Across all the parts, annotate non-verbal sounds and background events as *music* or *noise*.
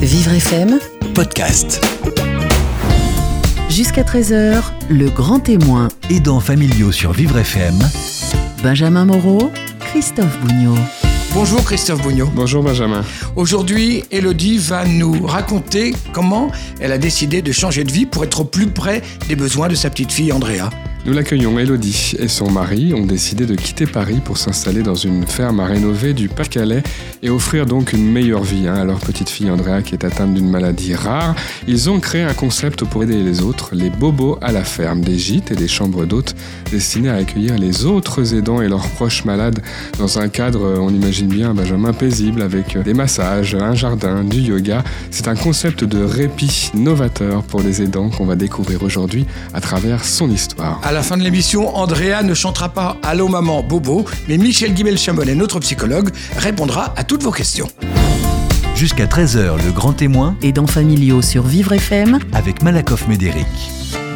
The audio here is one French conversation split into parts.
Vivre FM, podcast. jusqu'à 13h, le grand témoin. Aidants familiaux sur Vivre FM. Benjamin Moreau, Christophe Bougnot. Bonjour Christophe Bougnot. Bonjour Benjamin. Aujourd'hui, Elodie va nous raconter comment elle a décidé de changer de vie pour être au plus près des besoins de sa petite fille Andrea. Nous l'accueillons. Elodie et son mari ont décidé de quitter Paris pour s'installer dans une ferme à rénover du Pas-de-Calais et offrir donc une meilleure vie hein, à leur petite fille Andrea qui est atteinte d'une maladie rare. Ils ont créé un concept pour aider les autres, les bobos à la ferme, des gîtes et des chambres d'hôtes destinés à accueillir les autres aidants et leurs proches malades dans un cadre, on imagine bien, Benjamin paisible avec des massages, un jardin, du yoga. C'est un concept de répit novateur pour les aidants qu'on va découvrir aujourd'hui à travers son histoire. À la fin de l'émission, Andrea ne chantera pas Allô maman Bobo, mais Michel Guibel-Chambonnet, notre psychologue, répondra à toutes vos questions. Jusqu'à 13h, le grand témoin Aidants familiaux sur Vivre FM. avec Malakoff Médéric.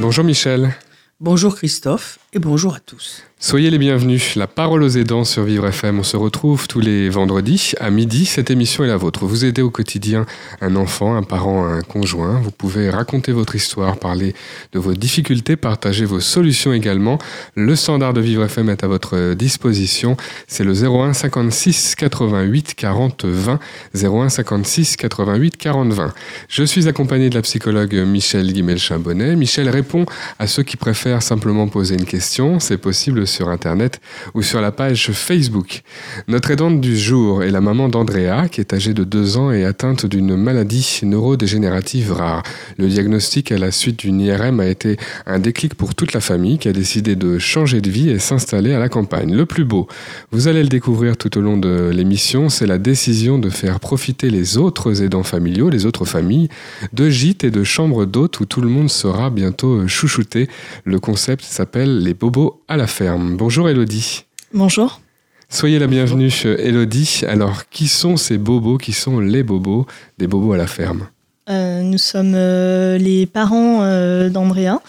Bonjour Michel. Bonjour Christophe et bonjour à tous. Soyez les bienvenus. La parole aux aidants sur Vivre FM. On se retrouve tous les vendredis à midi. Cette émission est la vôtre. Vous aidez au quotidien un enfant, un parent, un conjoint. Vous pouvez raconter votre histoire, parler de vos difficultés, partager vos solutions également. Le standard de Vivre FM est à votre disposition. C'est le 01 56 88 40 20. 01 56 88 40 20. Je suis accompagné de la psychologue Michel Guimel-Chambonnet. Michel répond à ceux qui préfèrent simplement poser une question. C'est possible sur Internet ou sur la page Facebook. Notre aidante du jour est la maman d'Andrea, qui est âgée de 2 ans et atteinte d'une maladie neurodégénérative rare. Le diagnostic à la suite d'une IRM a été un déclic pour toute la famille qui a décidé de changer de vie et s'installer à la campagne. Le plus beau, vous allez le découvrir tout au long de l'émission, c'est la décision de faire profiter les autres aidants familiaux, les autres familles, de gîtes et de chambres d'hôtes où tout le monde sera bientôt chouchouté. Le concept s'appelle Les Bobos à la ferme. Bonjour Elodie. Bonjour. Soyez la bienvenue, Elodie. Alors, qui sont ces bobos? Qui sont les bobos des bobos à la ferme? Euh, nous sommes euh, les parents euh, d'Andrea.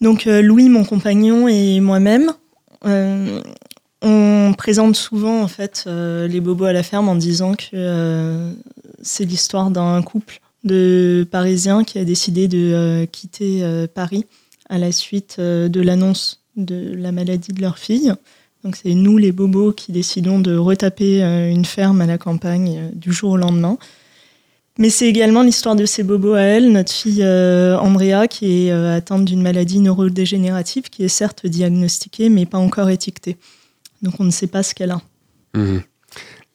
Donc Louis, mon compagnon, et moi-même. On présente souvent en fait les bobos à la ferme en disant que c'est l'histoire d'un couple de Parisiens qui a décidé de quitter Paris à la suite de l'annonce de la maladie de leur fille. Donc c'est nous les bobos qui décidons de retaper euh, une ferme à la campagne euh, du jour au lendemain. Mais c'est également l'histoire de ces bobos à elle, notre fille euh, Andrea, qui est atteinte d'une maladie neurodégénérative, qui est certes diagnostiquée, mais pas encore étiquetée. Donc on ne sait pas ce qu'elle a. Mhm.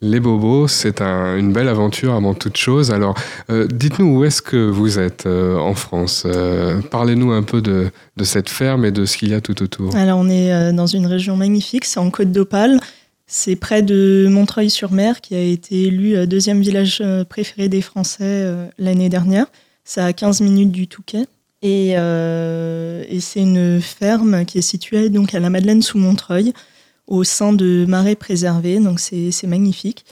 Les bobos, c'est un- une belle aventure avant toute chose. Alors, euh, dites-nous où est-ce que vous êtes euh, en France Euh, Parlez-nous un peu de, cette ferme et de ce qu'il y a tout autour. Alors on est dans une région magnifique, c'est en Côte d'Opale. C'est près de Montreuil-sur-Mer, qui a été élu deuxième village préféré des Français l'année dernière. C'est à 15 minutes du Touquet. Et, et c'est une ferme qui est située donc à la Madeleine sous Montreuil, au sein de marais préservés. Donc c'est magnifique.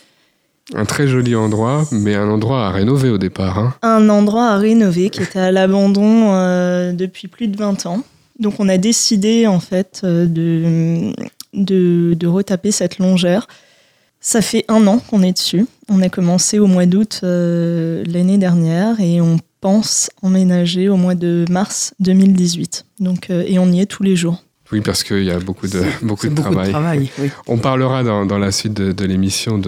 Un très joli endroit, mais un endroit à rénover au départ. hein. un endroit à rénover qui était à l'abandon euh, depuis plus de 20 ans. Donc on a décidé en fait euh, de, de, de retaper cette longère. Ça fait un an qu'on est dessus. On a commencé au mois d'août euh, l'année dernière et on pense emménager au mois de mars 2018. Donc, euh, et on y est tous les jours. Oui, parce qu'il y a beaucoup de, beaucoup de beaucoup travail. de travail. *laughs* Oui. On parlera dans, dans la suite de, de l'émission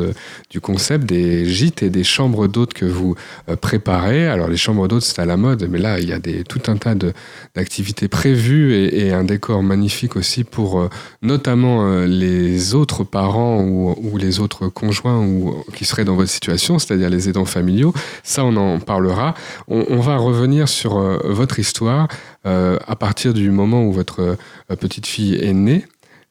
du concept des gîtes et des chambres d'hôtes que vous euh, préparez. Alors les chambres d'hôtes c'est à la mode, mais là il y a des, tout un tas de- d'activités prévues et, et un décor magnifique aussi pour euh, notamment euh, les autres parents ou, ou les autres conjoints ou, qui seraient dans votre situation, c'est-à-dire les aidants familiaux. Ça on en parlera. On, on va revenir sur euh, votre histoire à partir du moment où votre euh, petite fille est née.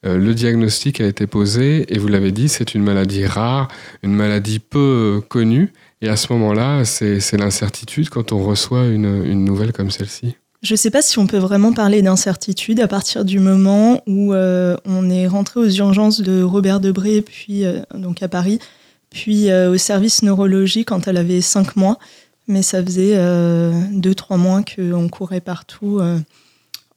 Euh, le diagnostic a été posé et vous l'avez dit, c'est une maladie rare, une maladie peu euh, connue. Et à ce moment-là, c'est l'incertitude quand on reçoit une, nouvelle comme celle-ci. Je ne sais pas si on peut vraiment parler d'incertitude à partir du moment où euh, on est rentré aux urgences de Robert Debré, puis euh, donc à Paris, puis euh, au service neurologie quand elle avait 5 mois. Mais ça faisait 2-3 mois qu'on courait partout euh,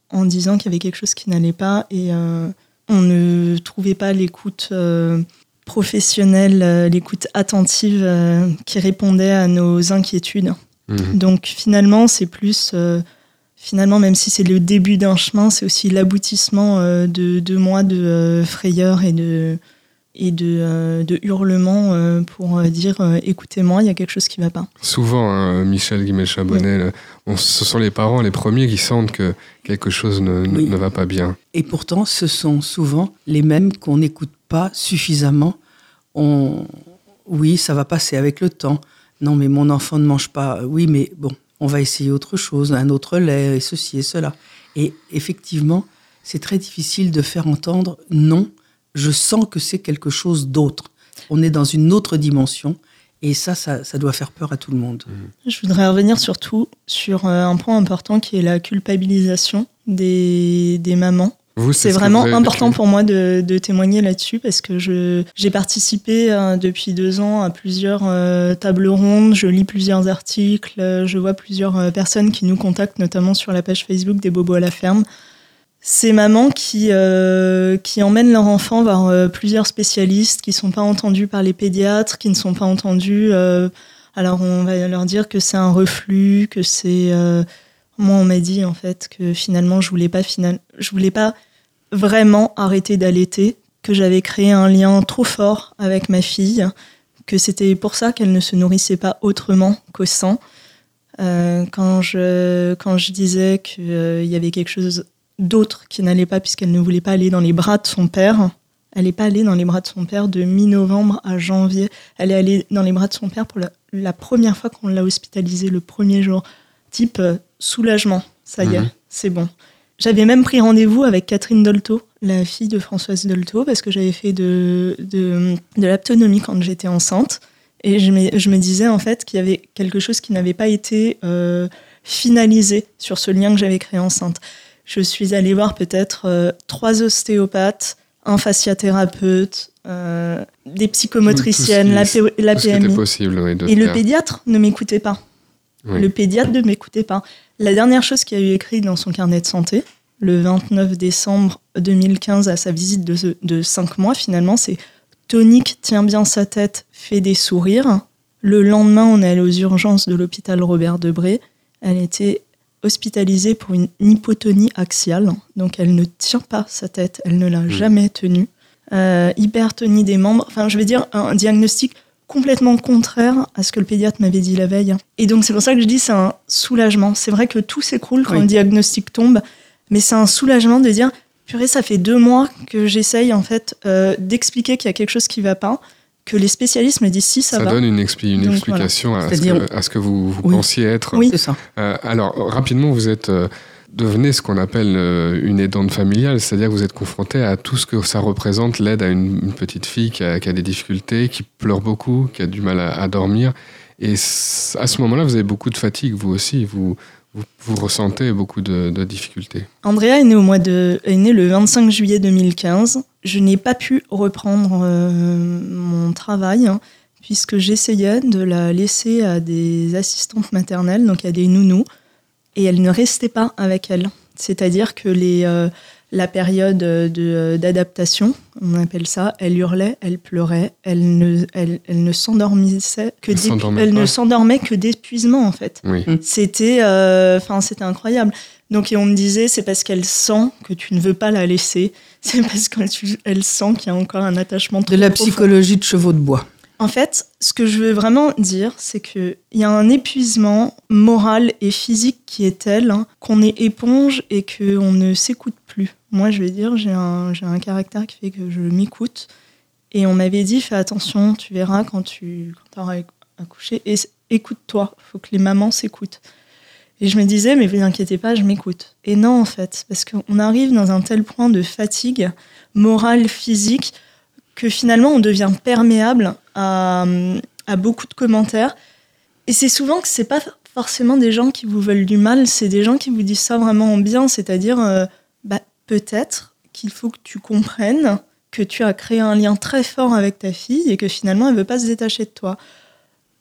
en disant qu'il y avait quelque chose qui n'allait pas et euh, on ne trouvait pas l'écoute euh, professionnelle, euh, l'écoute attentive euh, qui répondait à nos inquiétudes. Mhm. Donc finalement, c'est plus, euh, finalement, même si c'est le début d'un chemin, c'est aussi l'aboutissement euh, de deux mois de euh, frayeur et de, et de, euh, de hurlements euh, pour euh, dire euh, écoutez-moi, il y a quelque chose qui ne va pas. Souvent, hein, Michel on- ce sont les parents les premiers qui sentent que quelque chose ne, ne- Oui. ne va pas bien. Et pourtant, ce sont souvent les mêmes qu'on n'écoute pas suffisamment. On... Oui, ça va passer avec le temps. Non, mais mon enfant ne mange pas. Oui, mais bon, on va essayer autre chose, un autre lait, et ceci et cela. Et effectivement, c'est très difficile de faire entendre non, je sens que c'est quelque chose d'autre. On est dans une autre dimension. Et ça, ça, ça doit faire peur à tout le monde. Je voudrais revenir surtout sur euh, un point important qui est la culpabilisation des, des mamans. Vous, C'est vraiment important vécu pour moi de, de témoigner là-dessus parce que je j'ai participé euh, depuis deux ans à plusieurs euh, tables rondes, je lis plusieurs articles, euh, je vois plusieurs euh, personnes qui nous contactent, notamment sur la page Facebook des Bobos à la ferme. Ces mamans qui, euh, qui emmènent leur enfant voir euh, plusieurs spécialistes, qui ne sont pas entendus par les pédiatres, qui ne sont pas entendus. euh, alors on va leur dire que c'est un reflux, que c'est... euh, moi on m'a dit en fait que finalement je voulais pas final... je voulais pas vraiment arrêter d'allaiter, que j'avais créé un lien trop fort avec ma fille, que c'était pour ça qu'elle ne se nourrissait pas autrement qu'au sein. Euh, quand, je, quand je disais qu'il y avait quelque chose d'autre qui n'allait pas puisqu'elle ne voulait pas aller dans les bras de son père, elle n'est pas allée dans les bras de son père de mi-novembre à janvier. Elle est allée dans les bras de son père pour la, la première fois qu'on l'a hospitalisée le premier jour. Type euh, soulagement, ça y est, Mhm. c'est bon. J'avais même pris rendez-vous avec Catherine Dolto, la fille de Françoise Dolto, parce que j'avais fait de, de, de l'aptonomie quand j'étais enceinte. Et je me, je me disais en fait qu'il y avait quelque chose qui n'avait pas été euh, finalisé sur ce lien que j'avais créé enceinte. Je suis allée voir peut-être euh, trois ostéopathes, un fasciathérapeute, euh, des psychomotriciennes, Tout- la, ce Tout ce possible, oui, de Et le pédiatre ne m'écoutait pas. Oui. Le pédiatre ne m'écoutait pas. La dernière chose qu'il a eu écrit dans son carnet de santé, le 29 décembre 2015, à sa visite de, de 5 mois, finalement, c'est Tonique tient bien sa tête, fait des sourires. Le lendemain, on est allé aux urgences de l'hôpital Robert Debré. Elle était hospitalisée pour une hypotonie axiale, donc elle ne tient pas sa tête, elle ne l'a jamais tenue. Euh, hypertonie des membres, enfin je vais dire un diagnostic complètement contraire à ce que le pédiatre m'avait dit la veille. Et donc c'est pour ça que je dis c'est un soulagement. C'est vrai que tout s'écroule quand Oui. le diagnostic tombe, mais c'est un soulagement de dire purée ça fait deux mois que j'essaye en fait euh, d'expliquer qu'il y a quelque chose qui va pas, que les spécialistes me disent si ça, Ça va. donne une, expli- une Donc, explication à, ce que, à ce que vous, vous Oui. pensiez être. Oui. C'est ça. Euh, alors, rapidement, vous êtes euh, devenu ce qu'on appelle euh, une aidante familiale, c'est-à-dire que vous êtes confronté à tout ce que ça représente, l'aide à une, petite fille qui a, qui a des difficultés, qui pleure beaucoup, qui a du mal à, à dormir. Et à ce moment-là, vous avez beaucoup de fatigue, vous aussi. Vous, vous, vous ressentez beaucoup de, de difficultés. Andrea est née au mois de est née le 25 juillet 2015. Je n'ai pas pu reprendre euh, mon travail hein, puisque j'essayais de la laisser à des assistantes maternelles, donc à des nounous, et elle ne restait pas avec elle. C'est-à-dire que les, euh, la période de- d'adaptation, on appelle ça, elle hurlait, elle pleurait, elle ne, elle, elle ne s'endormissait que Elle ne s'endormait que d'épuisement en fait. Oui. C'était, euh, enfin, c'était incroyable. Donc, et on me disait, c'est parce qu'elle sent que tu ne veux pas la laisser. *laughs* C'est parce qu'elle sent qu'il y a encore un attachement trop De la profond. psychologie de chevaux de bois. En fait, ce que je veux vraiment dire, c'est qu'il y a un épuisement moral et physique qui est tel hein, qu'on est éponge et qu'on ne s'écoute plus. Moi, je vais dire, j'ai un, j'ai un caractère qui fait que je m'écoute. Et on m'avait dit, fais attention, tu verras quand tu quand auras accouché. Et écoute-toi, il faut que les mamans s'écoutent. Et je me disais, mais vous inquiétez pas, je m'écoute. Et non, en fait, parce qu'on arrive dans un tel point de fatigue morale, physique, que finalement on devient perméable à, beaucoup de commentaires. Et c'est souvent que c'est pas forcément des gens qui vous veulent du mal, c'est des gens qui vous disent ça vraiment en bien, c'est-à-dire euh, bah, peut-être qu'il faut que tu comprennes que tu as créé un lien très fort avec ta fille et que finalement elle veut pas se détacher de toi.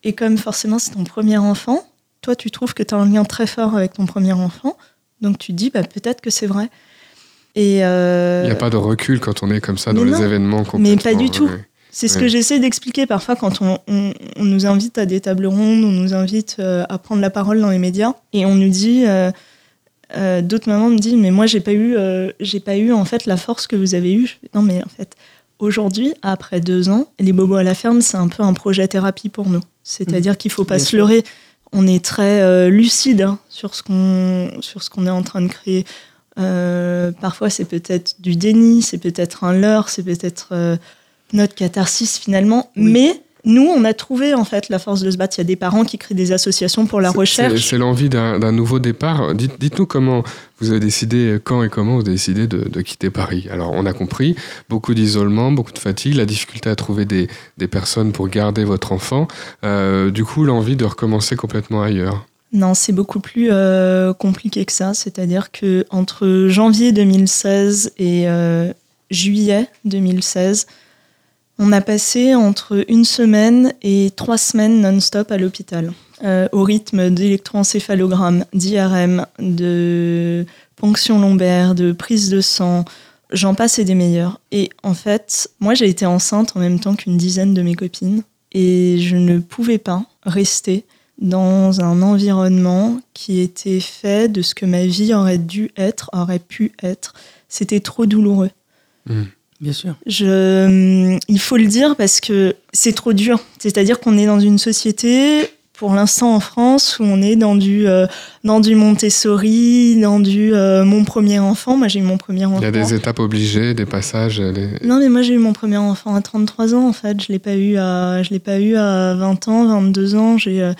Et comme forcément c'est ton premier enfant, toi tu trouves que tu as un lien très fort avec ton premier enfant, donc tu te dis bah, peut-être que c'est vrai. Et euh, Il n'y a pas de recul quand on est comme ça dans mais les événements Mais complètement. pas du tout. ouais. C'est ce Ouais. que j'essaie d'expliquer parfois quand on, on- on nous invite à des tables rondes, on nous invite euh, à prendre la parole dans les médias, et on nous dit, euh, d'autres mamans me disent, mais moi j'ai pas eu, j'ai pas eu en fait la force que vous avez eue. Non mais en fait, aujourd'hui, après deux ans, les bobos à la ferme, c'est un peu un projet thérapie pour nous. C'est-à-dire qu'il faut pas Bien se sûr. On est très euh, lucide hein, sur ce qu'on sur ce qu'on est en train de créer. Euh, parfois, c'est peut-être du déni, c'est peut-être un leurre, c'est peut-être euh, notre catharsis finalement. Oui. Mais nous, on a trouvé en fait la force de se battre. Il y a des parents qui créent des associations pour la recherche. C'est l'envie d'un nouveau départ. Dites- Dites-nous comment vous avez décidé, quand et comment vous avez décidé de, de quitter Paris. Alors, on a compris, beaucoup d'isolement, beaucoup de fatigue, la difficulté à trouver des, des personnes pour garder votre enfant. Euh, du coup, l'envie de recommencer complètement ailleurs. Non, c'est beaucoup plus euh, compliqué que ça. C'est-à-dire que entre janvier 2016 et euh, juillet 2016, on a passé entre une semaine et trois semaines non-stop à l'hôpital, euh, au rythme d'électroencéphalogramme, d'IRM, de ponction lombaire, de prise de sang. J'en passe et des meilleurs. Et en fait, moi, j'ai été enceinte en même temps qu'une dizaine de mes copines. Et je ne pouvais pas rester dans un environnement qui était fait de ce que ma vie aurait dû être, aurait pu être. C'était trop douloureux. Bien sûr. Je, il faut le dire parce que c'est trop dur. C'est-à-dire qu'on est dans une société, pour l'instant en France, où on est dans du, euh, dans du Montessori, dans du euh, mon premier enfant. Moi, j'ai eu mon premier enfant. Il y a des étapes obligées, des passages. les- Non, mais moi j'ai eu mon premier enfant à 33 ans en fait. Je l'ai pas eu à, je l'ai pas eu à 20 ans, 22 ans. J'ai, euh,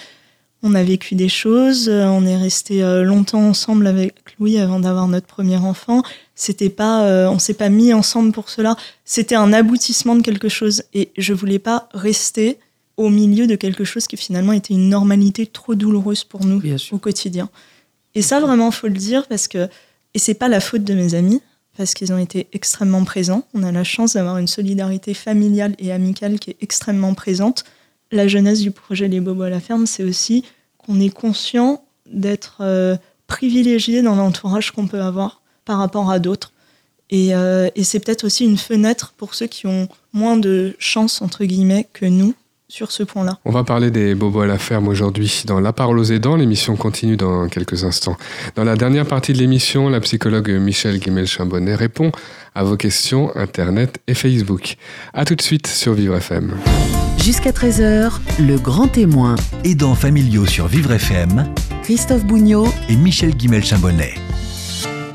on a vécu des choses. euh, on est resté euh, longtemps ensemble avec Louis avant d'avoir notre premier enfant. C'était pas, euh, on s'est pas mis ensemble pour cela. C'était un aboutissement de quelque chose et je voulais pas rester au milieu de quelque chose qui finalement était une normalité trop douloureuse pour nous au quotidien. Et ça, vraiment, faut le dire parce que, et c'est pas la faute de mes amis, parce qu'ils ont été extrêmement présents. On a la chance d'avoir une solidarité familiale et amicale qui est extrêmement présente. La jeunesse du projet Les Bobos à la ferme, c'est aussi qu'on est conscient d'être euh, privilégié dans l'entourage qu'on peut avoir par rapport à d'autres. Et, euh, et c'est peut-être aussi une fenêtre pour ceux qui ont moins de chance, entre guillemets, que nous sur ce point-là. On va parler des bobos à la ferme aujourd'hui dans La parole aux aidants. L'émission continue dans quelques instants. Dans la dernière partie de l'émission, la psychologue Michel Guimel-Chambonnet répond à vos questions Internet et Facebook. A tout de suite sur Vivre FM. Jusqu'à 13h, le grand témoin, Aidants familiaux sur Vivre FM Christophe Bougnot, et Michel Guimel-Chambonnet.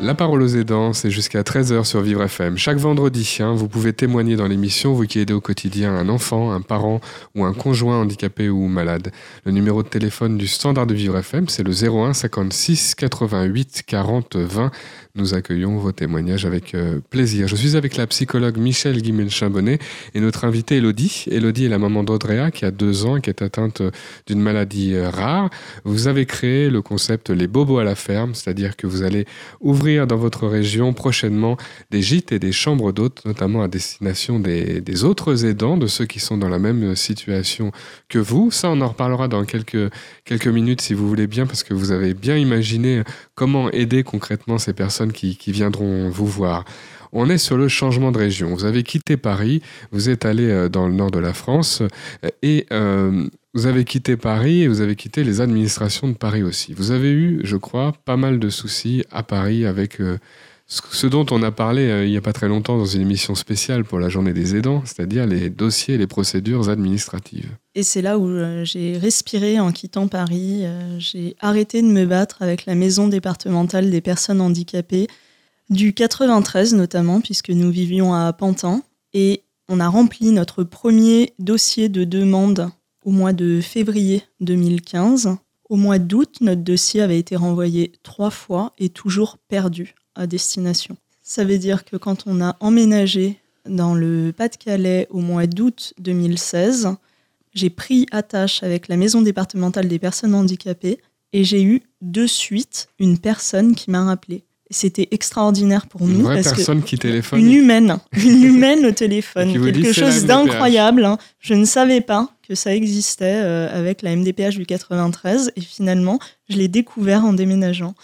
La parole aux aidants, c'est jusqu'à 13h sur Vivre FM. Chaque vendredi, hein, vous pouvez témoigner dans l'émission, vous qui aidez au quotidien un enfant, un parent ou un conjoint handicapé ou malade. Le numéro de téléphone du standard de Vivre FM, c'est le 01 56 88 40 20. Nous accueillons vos témoignages avec euh, plaisir. Je suis avec la psychologue Michel Guimel-Chambonnet et notre invitée Elodie. Elodie est la maman d'Audrea qui a deux ans et qui est atteinte euh, d'une maladie euh, rare. Vous avez créé le concept Les Bobos à la ferme, c'est-à-dire que vous allez ouvrir dans votre région prochainement des gîtes et des chambres d'hôtes, notamment à destination des, des autres aidants, de ceux qui sont dans la même situation que vous. Ça, on en reparlera dans quelques, quelques minutes si vous voulez bien, parce que vous avez bien imaginé comment aider concrètement ces personnes qui, viendront vous voir. On est sur le changement de région. Vous avez quitté Paris, vous êtes allé euh, dans le nord de la France euh, et euh, vous avez quitté Paris et vous avez quitté les administrations de Paris aussi. Vous avez eu, je crois, pas mal de soucis à Paris avec ce dont on a parlé euh, il n'y a pas très longtemps dans une émission spéciale pour la journée des aidants, c'est-à-dire les dossiers et les procédures administratives. Et c'est là où euh, j'ai respiré en quittant Paris. Euh, j'ai arrêté de me battre avec la maison départementale des personnes handicapées, du 93 notamment, puisque nous vivions à Pantin. Et on a rempli notre premier dossier de demande au mois de février 2015. Au mois d'août, notre dossier avait été renvoyé trois fois et toujours perdu à destination. Ça veut dire que quand on a emménagé dans le Pas-de-Calais au mois d'août 2016, j'ai pris attache avec la maison départementale des personnes handicapées et j'ai eu de suite une personne qui m'a rappelé. C'était extraordinaire pour Une nous vraie parce que personne qui téléphone. une humaine, une *laughs* humaine au téléphone, quelque chose d'incroyable. hein. Je ne savais pas que ça existait euh, avec la MDPH du 93 et finalement, je l'ai découvert en déménageant.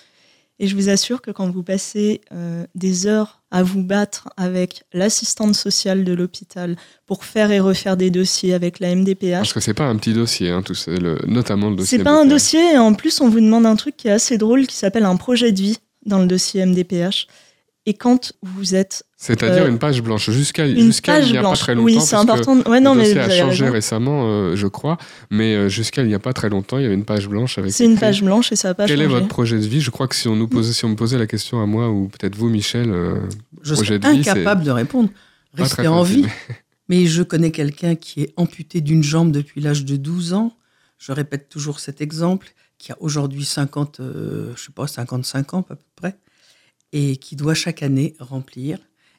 Et je vous assure que quand vous passez euh, des heures à vous battre avec l'assistante sociale de l'hôpital pour faire et refaire des dossiers avec la MDPH. Parce que c'est pas un petit dossier, hein, tout ça, le- notamment le dossier. C'est pas un dossier, et en plus, on vous demande un truc qui est assez drôle qui s'appelle un projet de vie dans le dossier MDPH. Et quand vous êtes C'est-à-dire Euh, une page blanche jusqu'à jusqu'à il n'y a blanche, pas très longtemps. oui, c'est important. Ouais, non, le mais vous a changé raison. récemment, euh, je crois, mais euh, jusqu'à il n'y a pas très longtemps, il y avait une page blanche avec. C'est une écrit page blanche et ça n'a pas Quel changé. est votre projet de vie? Je crois que si on nous posait, si on me posait la question à moi ou peut-être vous, Michel, euh, Je projet de vie, incapable de répondre. Rester en facile. vie. *laughs* Mais je connais quelqu'un qui est amputé d'une jambe depuis l'âge de 12 ans. Je répète toujours cet exemple, qui a aujourd'hui 50, euh, je sais pas, 55 ans à peu près, et qui doit chaque année remplir.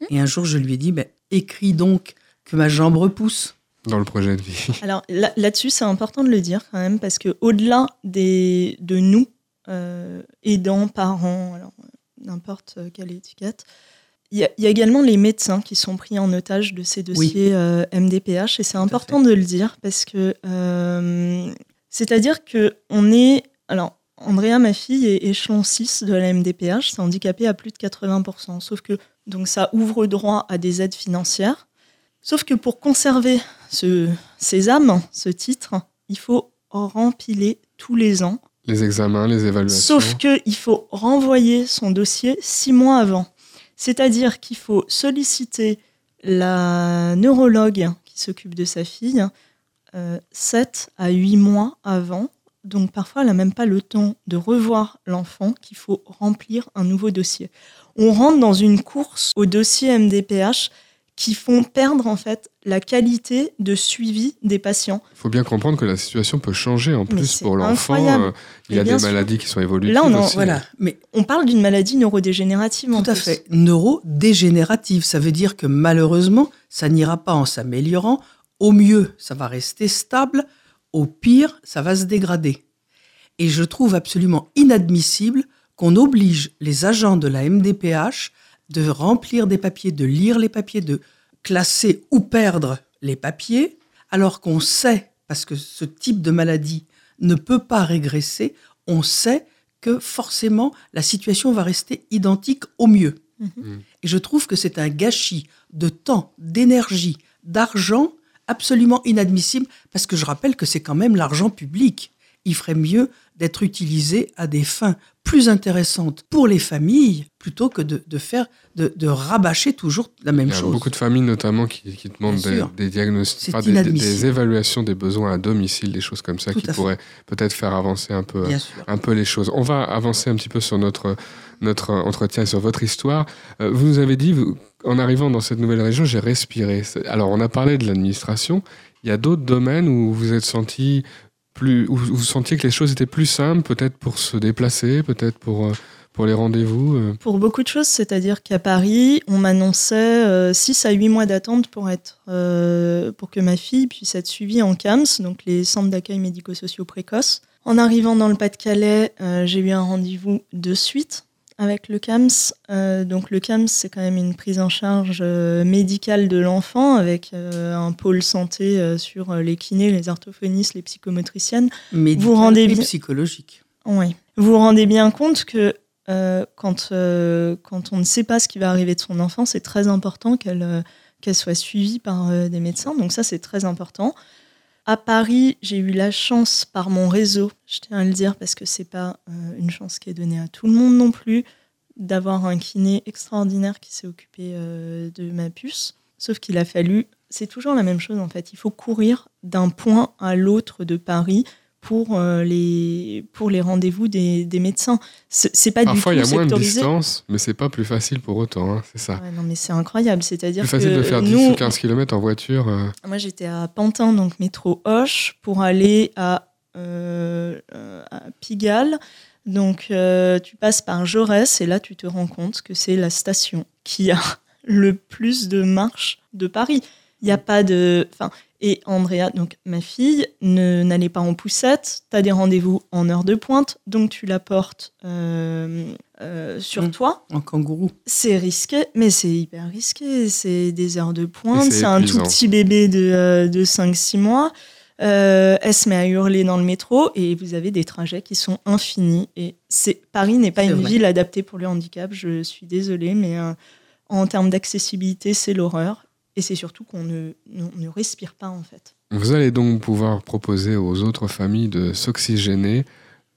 Et un jour, je lui ai dit, ben, écris donc que ma jambe repousse. dans le projet de vie. *laughs* Alors là- là-dessus, c'est important de le dire quand même, parce que au-delà des, de nous, euh, aidants, parents, alors, euh, n'importe quelle étiquette, il y, a- il y a également les médecins qui sont pris en otage de ces dossiers euh, MDPH, et c'est important de le dire, parce que euh, c'est-à-dire que on est... Alors, Andrea, ma fille, est échelon 6 de la MDPH, c'est handicapé à plus de 80%, sauf que donc ça ouvre droit à des aides financières. Sauf que pour conserver ce sésame, ce titre, il faut rempiler tous les ans. Les examens, les évaluations. Sauf qu'il faut renvoyer son dossier six mois avant. C'est-à-dire qu'il faut solliciter la neurologue qui s'occupe de sa fille euh, 7 à 8 mois avant. Donc parfois, elle n'a même pas le temps de revoir l'enfant qu'il faut remplir un nouveau dossier. On rentre dans une course au dossier MDPH qui font perdre en fait la qualité de suivi des patients. Il faut bien comprendre que la situation peut changer en Mais plus pour l'enfant. euh, il y a des sûr. maladies qui sont évolutives. Là, on en- aussi. Voilà. Mais On parle d'une maladie neurodégénérative en Tout à plus. fait. Neurodégénérative, ça veut dire que malheureusement, ça n'ira pas en s'améliorant. Au mieux, ça va rester stable. Au pire, ça va se dégrader. Et je trouve absolument inadmissible qu'on oblige les agents de la MDPH de remplir des papiers, de lire les papiers, de classer ou perdre les papiers, alors qu'on sait, parce que ce type de maladie ne peut pas régresser, on sait que forcément la situation va rester identique au mieux. Et je trouve que c'est un gâchis de temps, d'énergie, d'argent absolument inadmissible, parce que je rappelle que c'est quand même l'argent public. Il ferait mieux d'être utilisé à des fins plus intéressantes pour les familles, plutôt que de, de faire, de, de rabâcher toujours la même Il y a chose. beaucoup de familles notamment qui, qui demandent des, diagnostics, des, des- inadmissible. des évaluations des besoins à domicile, des choses comme ça Tout qui pourraient peut-être faire avancer un peu, Bien sûr. un peu les choses. On va avancer un petit peu sur notre, notre entretien, sur votre histoire. Euh, vous nous avez dit, en arrivant dans cette nouvelle région, j'ai respiré. Alors, on a parlé de l'administration. Il y a d'autres domaines où vous vous sentiez que les choses étaient plus simples, peut-être pour se déplacer, peut-être pour, euh, pour les rendez-vous. euh? Pour beaucoup de choses, c'est-à-dire qu'à Paris, on m'annonçait 6 à 8 mois d'attente pour, pour que ma fille puisse être suivie en CAMS, donc les centres d'accueil médico-sociaux précoces. En arrivant dans le Pas-de-Calais, j'ai eu un rendez-vous de suite avec le CAMS. Euh, donc le CAMS, c'est quand même une prise en charge euh, médicale de l'enfant avec euh, un pôle santé sur les kinés, les orthophonistes, les psychomotriciennes. Médical rendez et bien- psychologique. Oui. Vous vous rendez bien compte que quand, quand on ne sait pas ce qui va arriver de son enfant, c'est très important qu'elle qu'elle soit suivie par des médecins. Donc ça, c'est très important. À Paris, j'ai eu la chance par mon réseau, je tiens à le dire parce que c'est pas euh, une chance qui est donnée à tout le monde non plus, d'avoir un kiné extraordinaire qui s'est occupé euh, de ma puce. Sauf qu'il a fallu, c'est toujours la même chose en fait, il faut courir d'un point à l'autre de Paris pour euh, les, pour les rendez-vous des, des médecins. C'est pas Parfois, il y a moins de distance, mais c'est pas plus facile pour autant, hein, c'est ça. Ouais, non, mais c'est incroyable. C'est-à-dire Plus facile que de faire 10 nous, ou 15 km en voiture. euh. moi, j'étais à Pantin, donc métro Hoche, pour aller à, euh, euh, à Pigalle. Donc, euh, tu passes par Jaurès et là, tu te rends compte que c'est la station qui a *laughs* le plus de marches de Paris. Il n'y a pas de. Enfin, et Andrea, donc ma fille, ne n'allait pas en poussette. Tu as des rendez-vous en heure de pointe, donc tu la portes euh, euh, sur Mm. toi. En kangourou. C'est risqué, mais c'est hyper risqué. C'est des heures de pointe. c'est un tout petit bébé de, euh, de 5-6 mois. Euh, elle se met à hurler dans le métro et vous avez des trajets qui sont infinis. Et c'est Paris n'est pas une vrai. ville adaptée pour le handicap. Je suis désolée, mais euh, En termes d'accessibilité, c'est l'horreur. Et c'est surtout qu'on ne, ne, respire pas, en fait. Vous allez donc pouvoir proposer aux autres familles de s'oxygéner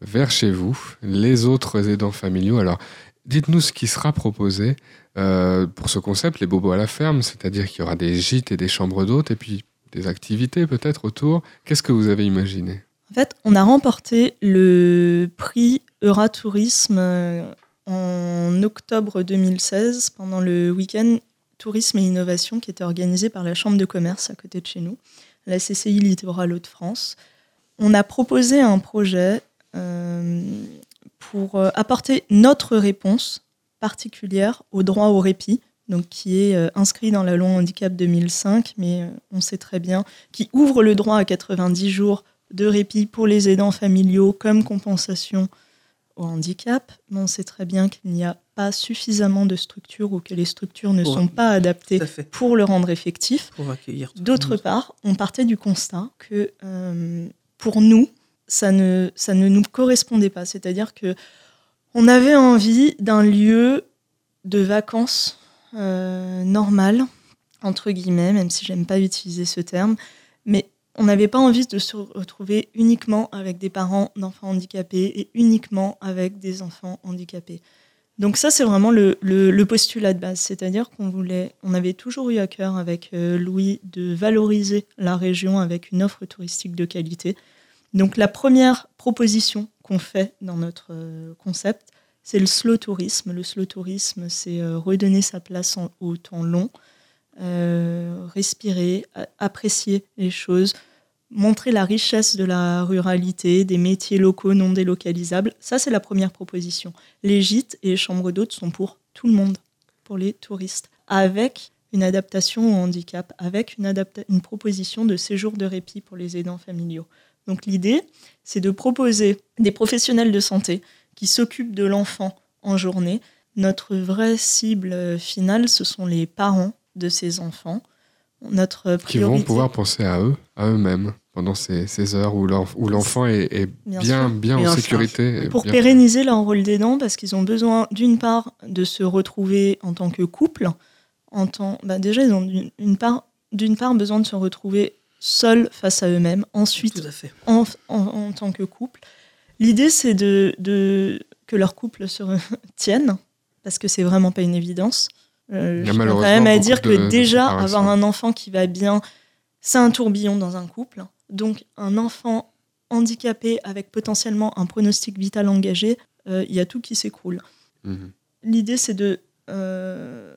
vers chez vous, les autres aidants familiaux. Alors, dites-nous ce qui sera proposé euh, pour ce concept, les bobos à la ferme, c'est-à-dire qu'il y aura des gîtes et des chambres d'hôtes, et puis des activités peut-être autour. Qu'est-ce que vous avez imaginé? En fait, on a remporté le prix Euratourisme euh, en octobre 2016 pendant le week-end Tourisme et Innovation qui était organisé par la Chambre de commerce à côté de chez nous, la CCI Littoral Hauts-de-France. On a proposé un projet euh, pour euh, apporter notre réponse particulière au droit au répit, donc qui est euh, inscrit dans la loi handicap 2005, mais on sait très bien, qui ouvre le droit à 90 jours de répit pour les aidants familiaux comme compensation au handicap, mais on sait très bien qu'il n'y a pas suffisamment de structures ou que les structures ne sont pas adaptées pour le rendre effectif. D'autre part, on partait du constat que euh, pour nous, ça ne, ça ne nous correspondait pas. C'est-à-dire que on avait envie d'un lieu de vacances euh, normal, entre guillemets, même si j'aime pas utiliser ce terme, on n'avait pas envie de se retrouver uniquement avec des parents d'enfants handicapés et uniquement avec des enfants handicapés. Donc ça, c'est vraiment le, postulat de base, c'est-à-dire qu'on voulait, on avait toujours eu à cœur avec euh, Louis de valoriser la région avec une offre touristique de qualité. Donc la première proposition qu'on fait dans notre euh, concept, c'est le slow tourisme. Le slow tourisme, c'est euh, redonner sa place au temps long, respirer, apprécier les choses, montrer la richesse de la ruralité, des métiers locaux non délocalisables. Ça, c'est la première proposition. Les gîtes et les chambres d'hôtes sont pour tout le monde, pour les touristes, avec une adaptation au handicap, avec une, une proposition de séjour de répit pour les aidants familiaux. Donc l'idée, c'est de proposer des professionnels de santé qui s'occupent de l'enfant en journée. Notre vraie cible finale, ce sont les parents de ces enfants notre Qui vont pouvoir penser à eux, à eux-mêmes, pendant ces, heures où l'enfant est, bien, bien, en sécurité. Pour pérenniser leur rôle d'aidant, parce qu'ils ont besoin, d'une part, de se retrouver en tant que couple. En tant, bah déjà, ils ont d'une part, d'une part besoin de se retrouver seuls face à eux-mêmes. Ensuite, En, en, tant que couple. L'idée, c'est de, de, que leur couple se *laughs* tienne, parce que c'est vraiment pas une évidence. Euh, je quand même à dire que déjà, avoir un enfant qui va bien, c'est un tourbillon dans un couple. Donc, un enfant handicapé avec potentiellement un pronostic vital engagé, euh, il y a tout qui s'écroule. Mhm. L'idée, c'est de. Euh,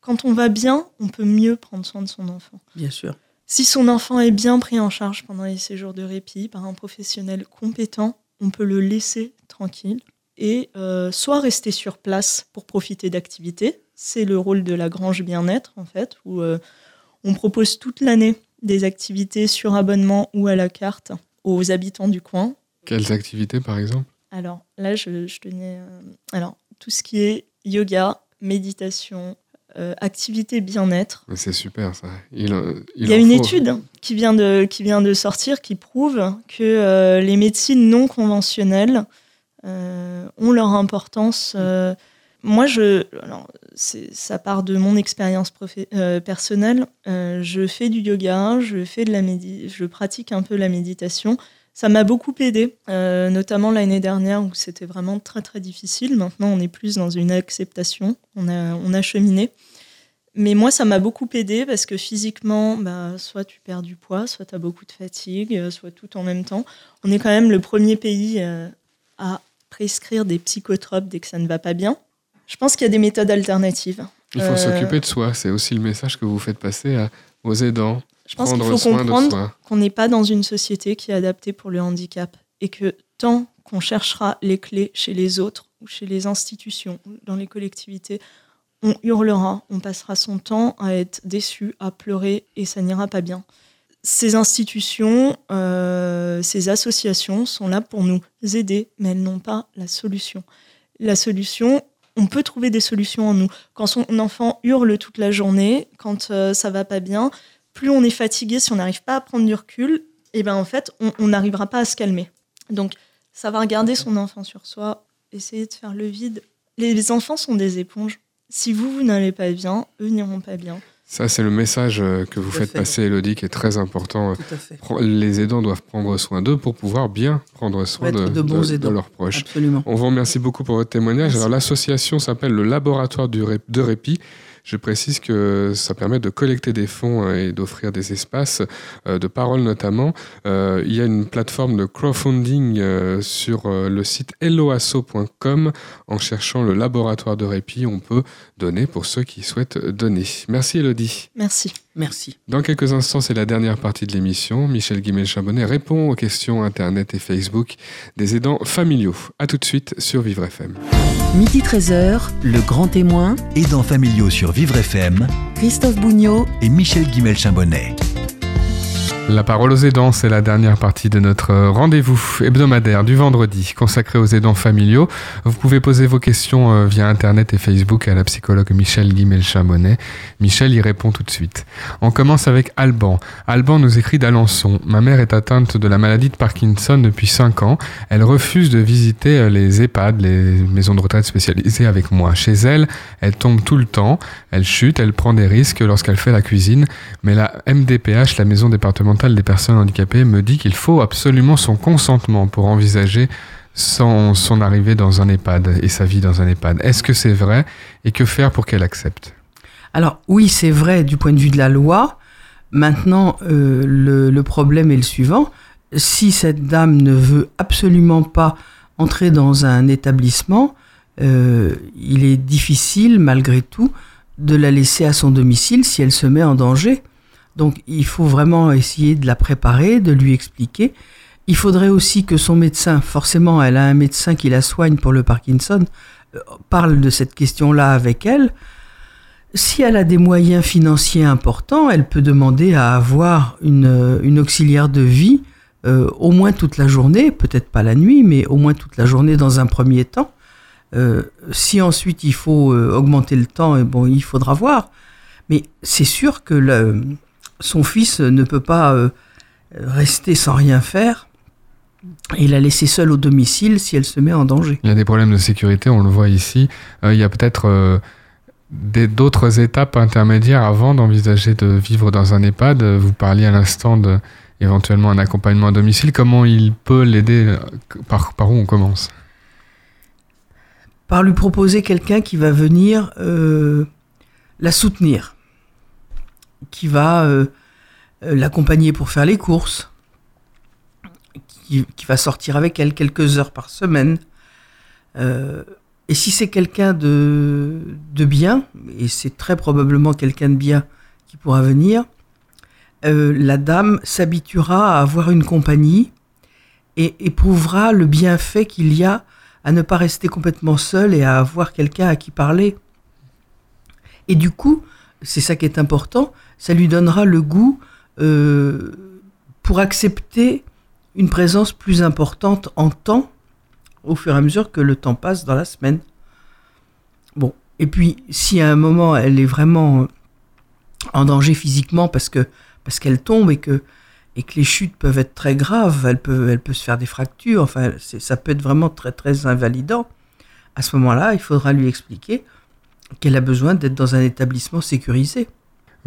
quand on va bien, on peut mieux prendre soin de son enfant. Bien sûr. Si son enfant est bien pris en charge pendant les séjours de répit par un professionnel compétent, on peut le laisser tranquille et euh, soit rester sur place pour profiter d'activités, c'est le rôle de la grange bien-être, en fait, où euh, on propose toute l'année des activités sur abonnement ou à la carte aux habitants du coin. Quelles activités, par exemple? Alors, là, je, tenais. Euh, alors, tout ce qui est yoga, méditation, euh, activité bien-être. C'est super ça. Il, y a une étude qui vient, de, qui vient de sortir qui prouve que les médecines non conventionnelles ont leur importance moi, ça part de mon expérience euh, personnelle. Euh, je fais du yoga, je pratique un peu la méditation. Ça m'a beaucoup aidé, euh, notamment l'année dernière où c'était vraiment très très difficile. Maintenant, on est plus dans une acceptation. On a, on a cheminé. Mais moi, ça m'a beaucoup aidé parce que physiquement, bah, soit tu perds du poids, soit tu as beaucoup de fatigue, soit tout en même temps. On est quand même le premier pays à prescrire des psychotropes dès que ça ne va pas bien. Je pense qu'il y a des méthodes alternatives. Il faut s'occuper de soi. C'est aussi le message que vous faites passer à, aux aidants. Je pense qu'il faut comprendre qu'on n'est pas dans une société qui est adaptée pour le handicap et que tant qu'on cherchera les clés chez les autres ou chez les institutions, ou dans les collectivités, on hurlera, on passera son temps à être déçu, à pleurer et ça n'ira pas bien. Ces institutions, euh, ces associations sont là pour nous aider, mais elles n'ont pas la solution. La solution, on peut trouver des solutions en nous. Quand son enfant hurle toute la journée, quand euh, ça va pas bien, plus on est fatigué, si on n'arrive pas à prendre du recul, et eh ben en fait, on n'arrivera pas à se calmer. Donc, savoir garder son enfant sur soi, essayer de faire le vide. Les, enfants sont des éponges. si vous, vous n'allez pas bien, eux n'iront pas bien. Ça, c'est le message euh, que vous Tout faites fait. passer, Elodie, qui est très important. Tout à fait. Pro- Les aidants doivent prendre soin d'eux pour pouvoir bien prendre soin de, de bons de- aidants. de leurs proches. Absolument. On vous remercie beaucoup pour votre témoignage. Merci. Alors l'association s'appelle le Laboratoire du Ré- de Répit. Je précise que ça permet de collecter des fonds euh, et d'offrir des espaces euh, de parole notamment. Euh, il y a une plateforme de crowdfunding euh, sur euh, le site helloasso.com. En cherchant le Laboratoire de Répit, on peut donner pour ceux qui souhaitent donner. Merci Elodie. Merci. Merci. Dans quelques instants, c'est la dernière partie de l'émission. Michel Guimel-Chambonnet répond aux questions Internet et Facebook des aidants familiaux. A tout de suite sur Vivre FM. Midi 13h, le grand témoin, Aidants familiaux sur Vivre FM Christophe Bougnot et Michel Guimel-Chambonnet. La parole aux aidants, c'est la dernière partie de notre rendez-vous hebdomadaire du vendredi consacré aux aidants familiaux. Vous pouvez poser vos questions euh, via Internet et Facebook à la psychologue Michel Guimel-Chambonnet. Michel y répond tout de suite. On commence avec Alban. Alban nous écrit d'Alençon. Ma mère est atteinte de la maladie de Parkinson depuis 5 ans. Elle refuse de visiter euh, les EHPAD, les maisons de retraite spécialisées avec moi. Chez elle, elle tombe tout le temps, elle chute, elle prend des risques lorsqu'elle fait la cuisine. Mais la MDPH, la maison départementale des personnes handicapées, me dit qu'il faut absolument son consentement pour envisager son, arrivée dans un EHPAD et sa vie dans un EHPAD. Est-ce que c'est vrai et que faire pour qu'elle accepte? Alors oui, c'est vrai du point de vue de la loi. Maintenant, euh, le, le problème est le suivant. Si cette dame ne veut absolument pas entrer dans un établissement, euh, il est difficile, malgré tout, de la laisser à son domicile si elle se met en danger. Donc il faut vraiment essayer de la préparer, de lui expliquer. Il faudrait aussi que son médecin, forcément elle a un médecin qui la soigne pour le Parkinson, euh, parle de cette question-là avec elle. Si elle a des moyens financiers importants, elle peut demander à avoir une, euh, une auxiliaire de vie euh, au moins toute la journée, peut-être pas la nuit, mais au moins toute la journée dans un premier temps. Si ensuite il faut augmenter le temps, bon, il faudra voir. Mais c'est sûr que le- son fils ne peut pas euh, rester sans rien faire et la laisser seule au domicile si elle se met en danger. Il y a des problèmes de sécurité, on le voit ici. Euh, il y a peut-être euh, d'autres étapes intermédiaires avant d'envisager de vivre dans un EHPAD. Vous parliez à l'instant de éventuellement un accompagnement à domicile. Comment il peut l'aider par, par où on commence? Par lui proposer quelqu'un qui va venir la soutenir, qui va euh, euh, l'accompagner pour faire les courses, qui, va sortir avec elle quelques heures par semaine. Euh, et si c'est quelqu'un de, de bien, et c'est très probablement quelqu'un de bien qui pourra venir, la dame s'habituera à avoir une compagnie et éprouvera le bienfait qu'il y a à ne pas rester complètement seule et à avoir quelqu'un à qui parler. Et du coup, c'est ça qui est important, ça lui donnera le goût euh, pour accepter une présence plus importante en temps au fur et à mesure que le temps passe dans la semaine. Bon, et puis si à un moment elle est vraiment en danger physiquement parce que parce qu'elle tombe et que les chutes peuvent être très graves, elle peut, elle peut se faire des fractures, enfin, ça peut être vraiment très, très invalidant. À ce moment-là, il faudra lui expliquer qu'elle a besoin d'être dans un établissement sécurisé.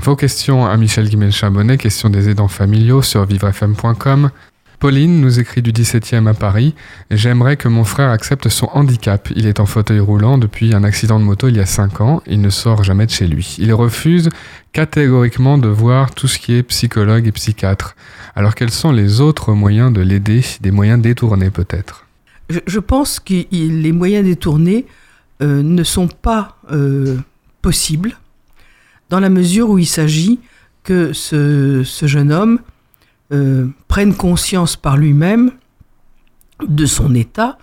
Vos questions à Michel Guimel-Charbonnet, questions des aidants familiaux sur vivrefm.com. Pauline nous écrit du 17e à Paris. J'aimerais que mon frère accepte son handicap. Il est en fauteuil roulant depuis un accident de moto il y a 5 ans. Il ne sort jamais de chez lui. Il refuse catégoriquement de voir tout ce qui est psychologue et psychiatre. Alors quels sont les autres moyens de l'aider? Des moyens détournés peut-être? Je, pense que les moyens détournés euh, ne sont pas euh, possibles dans la mesure où il s'agit que ce, jeune homme euh, prenne conscience par lui-même de son état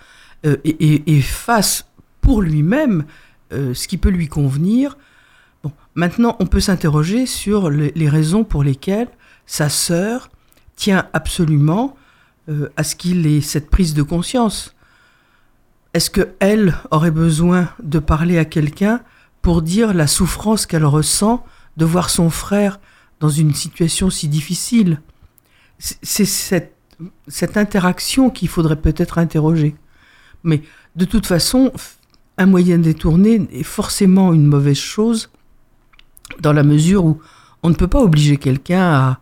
euh, et, fasse pour lui-même euh, ce qui peut lui convenir. Maintenant, on peut s'interroger sur les, raisons pour lesquelles sa sœur tient absolument à ce qu'il ait cette prise de conscience. Est-ce que elle aurait besoin de parler à quelqu'un pour dire la souffrance qu'elle ressent de voir son frère dans une situation si difficile C'est cette, interaction qu'il faudrait peut-être interroger. Mais de toute façon, un moyen détourné est forcément une mauvaise chose dans la mesure où on ne peut pas obliger quelqu'un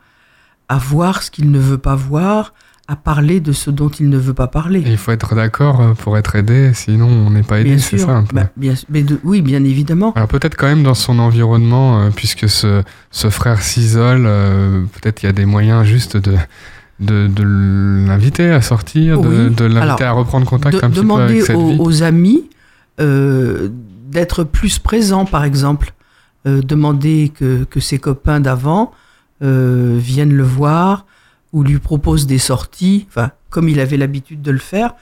à voir ce qu'il ne veut pas voir, à parler de ce dont il ne veut pas parler. Et il faut être d'accord euh, pour être aidé, sinon on n'est pas aidé, c'est ça un peu. bah, bien, mais de- oui, bien évidemment. Alors peut-être quand même dans son environnement, euh, puisque ce, ce frère s'isole, euh, peut-être il y a des moyens juste de, de, de l'inviter à sortir, de, Oui. de l'inviter à reprendre contact un petit peu avec cette aux, vie. aux amis euh, d'être plus présents, par exemple. Demander que, que ses copains d'avant viennent le voir ou lui proposent des sorties, enfin, comme il avait l'habitude de le faire,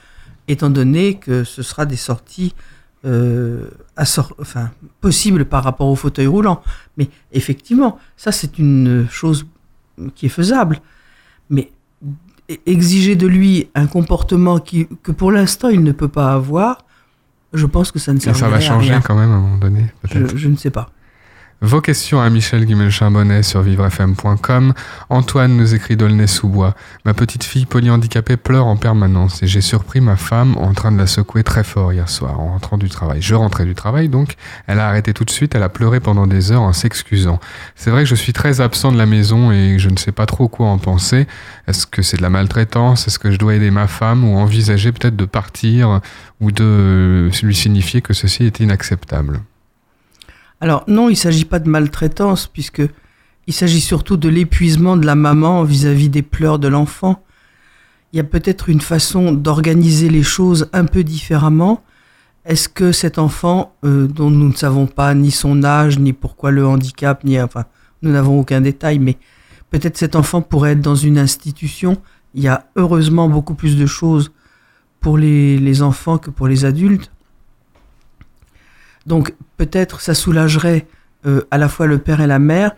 étant donné que ce sera des sorties euh, enfin, possibles par rapport au fauteuil roulant. Mais effectivement, ça c'est une chose qui est faisable. Mais exiger de lui un comportement qui, que pour l'instant il ne peut pas avoir, je pense que ça ne Et servirait ça va à changer rien. quand même à un moment donné, je ne sais pas. Vos questions à Michel Guimel-Chambonnet sur vivrefm.com. Antoine nous écrit d'Aulnay-sous-Bois. Ma petite fille polyhandicapée pleure en permanence et j'ai surpris ma femme en train de la secouer très fort hier soir en rentrant du travail. Je rentrais du travail donc. Elle a arrêté tout de suite. Elle a pleuré pendant des heures en s'excusant. C'est vrai que je suis très absent de la maison et je ne sais pas trop quoi en penser. Est-ce que c'est de la maltraitance? Est-ce que je dois aider ma femme ou envisager peut-être de partir ou de lui signifier que ceci est inacceptable? Alors non, il ne s'agit pas de maltraitance, puisque il s'agit surtout de l'épuisement de la maman vis-à-vis des pleurs de l'enfant. Il y a peut-être une façon d'organiser les choses un peu différemment. Est-ce que cet enfant, euh, dont nous ne savons pas ni son âge, ni pourquoi le handicap, ni enfin, nous n'avons aucun détail, mais peut-être cet enfant pourrait être dans une institution. Il y a heureusement beaucoup plus de choses pour les, les enfants que pour les adultes. Donc peut-être ça soulagerait euh, à la fois le père et la mère,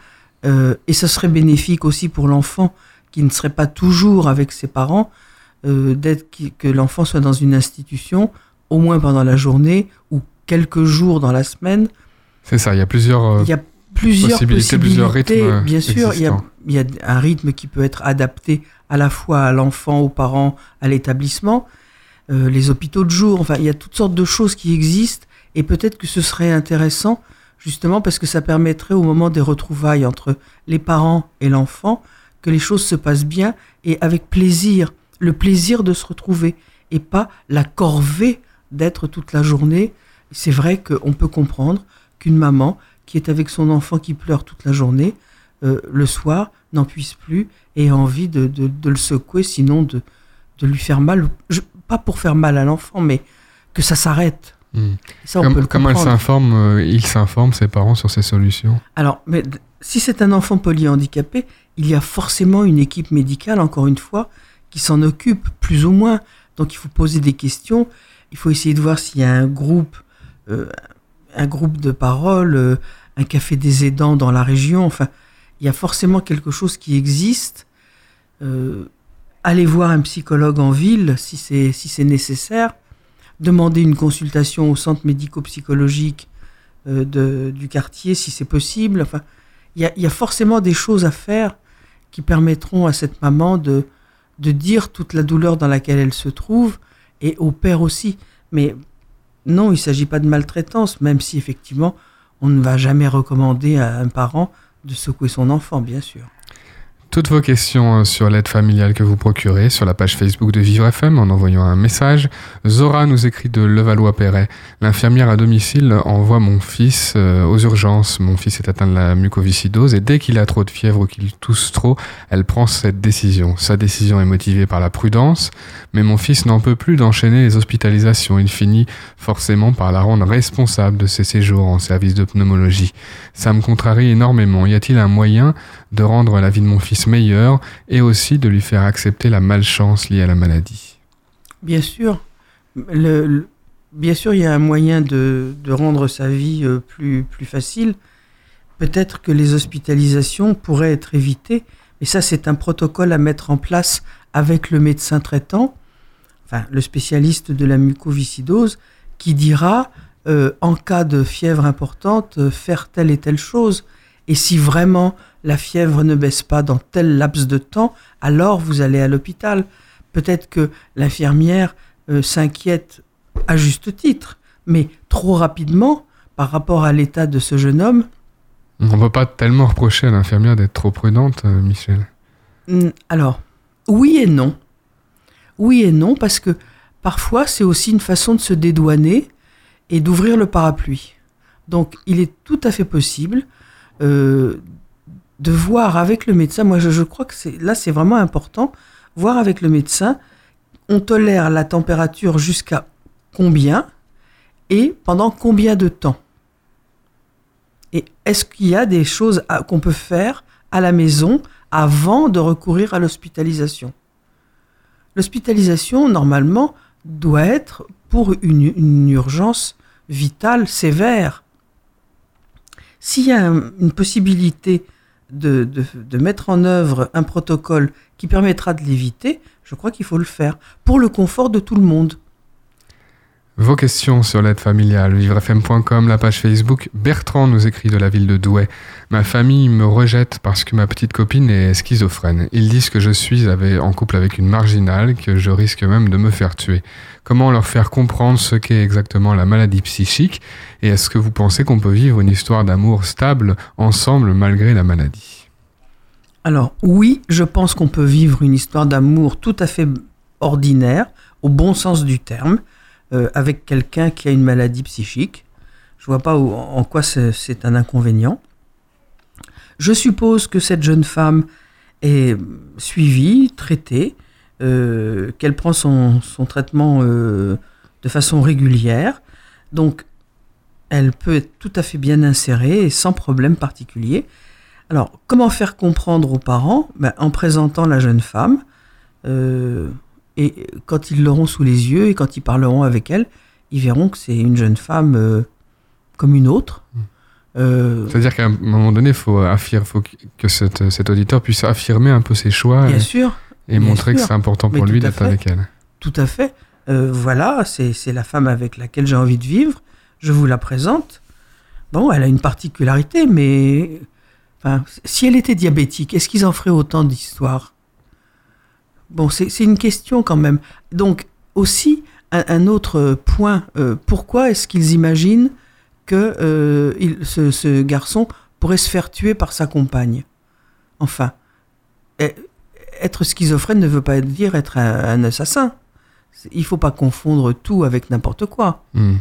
euh, et ce serait bénéfique aussi pour l'enfant qui ne serait pas toujours avec ses parents, euh, d'être qui- que l'enfant soit dans une institution, au moins pendant la journée ou quelques jours dans la semaine. C'est ça, il y a plusieurs... Il y a plusieurs possibilités, possibilités, plusieurs rythmes, bien sûr. Il y, a, il y a un rythme qui peut être adapté à la fois à l'enfant, aux parents, à l'établissement, les hôpitaux de jour. Enfin, il y a toutes sortes de choses qui existent et peut-être que ce serait intéressant justement parce que ça permettrait au moment des retrouvailles entre les parents et l'enfant que les choses se passent bien et avec plaisir, le plaisir de se retrouver et pas la corvée d'être toute la journée. C'est vrai qu'on peut comprendre qu'une maman qui est avec son enfant qui pleure toute la journée, euh, le soir, n'en puisse plus et ait envie de, le secouer, sinon de, de lui faire mal. Pas pour faire mal à l'enfant, mais que ça s'arrête. Ça, on peut Comme, le comme elle comprendre. s'informe, euh, il s'informe, ses parents, sur ces solutions. Alors, mais si c'est un enfant polyhandicapé, il y a forcément une équipe médicale, encore une fois, qui s'en occupe, plus ou moins. Donc, il faut poser des questions. Il faut essayer de voir s'il y a un groupe, euh, un groupe de parole, euh, un café des aidants dans la région. Enfin, il y a forcément quelque chose qui existe. Allez voir un psychologue en ville si c'est si c'est nécessaire. Demander une consultation au centre médico-psychologique euh, du quartier si c'est possible. Enfin, il y a, il y a forcément des choses à faire qui permettront à cette maman de, de dire toute la douleur dans laquelle elle se trouve et au père aussi. Mais non, il ne s'agit pas de maltraitance, même si effectivement on ne va jamais recommander à un parent de secouer son enfant, bien sûr. Toutes vos questions euh, sur l'aide familiale que vous procurez sur la page Facebook de Vivre FM en envoyant un message. Zora nous écrit de Levallois-Perret. L'infirmière à domicile envoie mon fils euh, aux urgences. Mon fils est atteint de la mucoviscidose et dès qu'il a trop de fièvre ou qu'il tousse trop, elle prend cette décision. Sa décision est motivée par la prudence, mais mon fils n'en peut plus d'enchaîner les hospitalisations. Il finit forcément par la rendre responsable de ses séjours en service de pneumologie. Ça me contrarie énormément. Y a-t-il un moyen de rendre la vie de mon fils meilleure et aussi de lui faire accepter la malchance liée à la maladie Bien sûr, bien sûr, il y a un moyen de, de rendre sa vie euh, plus, plus facile. Peut-être que les hospitalisations pourraient être évitées, mais ça, c'est un protocole à mettre en place avec le médecin traitant, enfin le spécialiste de la mucoviscidose, qui dira, euh, en cas de fièvre importante, euh, faire telle et telle chose. Et si vraiment la fièvre ne baisse pas dans tel laps de temps, alors vous allez à l'hôpital. Peut-être que l'infirmière euh, s'inquiète à juste titre Mais trop rapidement, par rapport à l'état de ce jeune homme, On ne va pas tellement reprocher à l'infirmière d'être trop prudente, euh, Michel. Hmm, Alors, oui et non. Oui et non, parce que parfois c'est aussi une façon de se dédouaner et d'ouvrir le parapluie. Donc il est tout à fait possible euh, de voir avec le médecin, moi je, crois que là c'est vraiment important, voir avec le médecin, on tolère la température jusqu'à combien et pendant combien de temps. Et est-ce qu'il y a des choses qu'on peut faire à la maison avant de recourir à l'hospitalisation? L'hospitalisation, normalement, doit être pour une urgence vitale sévère. S'il y a un- une possibilité de mettre en œuvre un protocole qui permettra de l'éviter, je crois qu'il faut le faire, pour le confort de tout le monde. Vos questions sur l'aide familiale, vivrefm.com, la page Facebook. Bertrand nous écrit de la ville de Douai. Ma famille me rejette parce que ma petite copine est schizophrène. Ils disent que je suis en couple avec une marginale, que je risque même de me faire tuer. Comment leur faire comprendre ce qu'est exactement la maladie psychique Et est-ce que vous pensez qu'on peut vivre une histoire d'amour stable ensemble malgré la maladie? Alors oui, je pense qu'on peut vivre une histoire d'amour tout à fait ordinaire, au bon sens du terme, euh, avec quelqu'un qui a une maladie psychique. Je vois pas en quoi c'est un inconvénient. Je suppose que cette jeune femme est suivie, traitée, euh, qu'elle prend son, traitement euh, de façon régulière. Donc, elle peut être tout à fait bien insérée et sans problème particulier. Alors, comment faire comprendre aux parents? Ben, En présentant la jeune femme, et quand ils l'auront sous les yeux et quand ils parleront avec elle, ils verront que c'est une jeune femme euh, comme une autre. Euh, C'est-à-dire qu'à un moment donné, il faut, affir- faut que- que cet, auditeur puisse affirmer un peu ses choix bien et, sûr, et bien montrer que c'est important Mais pour lui d'être avec elle. tout à fait. Euh, voilà, c'est c'est la femme avec laquelle j'ai envie de vivre. Je vous la présente. Bon, elle a une particularité, mais enfin, si elle était diabétique, est-ce qu'ils en feraient autant d'histoires? Bon, c'est une question quand même. Donc, aussi, un, un autre point, euh, pourquoi est-ce qu'ils imaginent que euh, il- ce, ce garçon pourrait se faire tuer par sa compagne? Enfin, eh, être schizophrène ne veut pas dire être un, un assassin. Il faut pas confondre tout avec n'importe quoi. Hmm.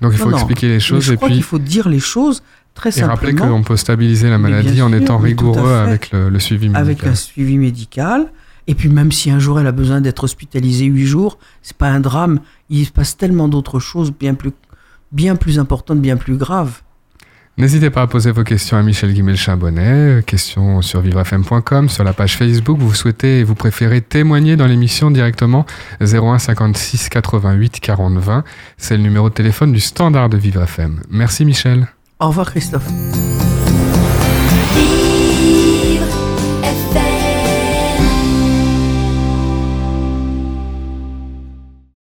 Donc il faut non. expliquer les choses je et crois puis qu'il faut dire les choses très et rappeler simplement qu'on peut stabiliser la maladie en étant rigoureux avec le, le suivi médical. avec un suivi médical. Et puis même si un jour elle a besoin d'être hospitalisée huit jours, c'est pas un drame. Il se passe tellement d'autres choses bien plus, bien plus importantes, bien plus graves. N'hésitez pas à poser vos questions à Michel Guimel-Chambonnet, questions sur vivrefm.com, sur la page Facebook. Vous souhaitez et vous préférez témoigner dans l'émission directement? 01 56 88 40 20. C'est le numéro de téléphone du standard de Vivre FM. Merci Michel. Au revoir Christophe.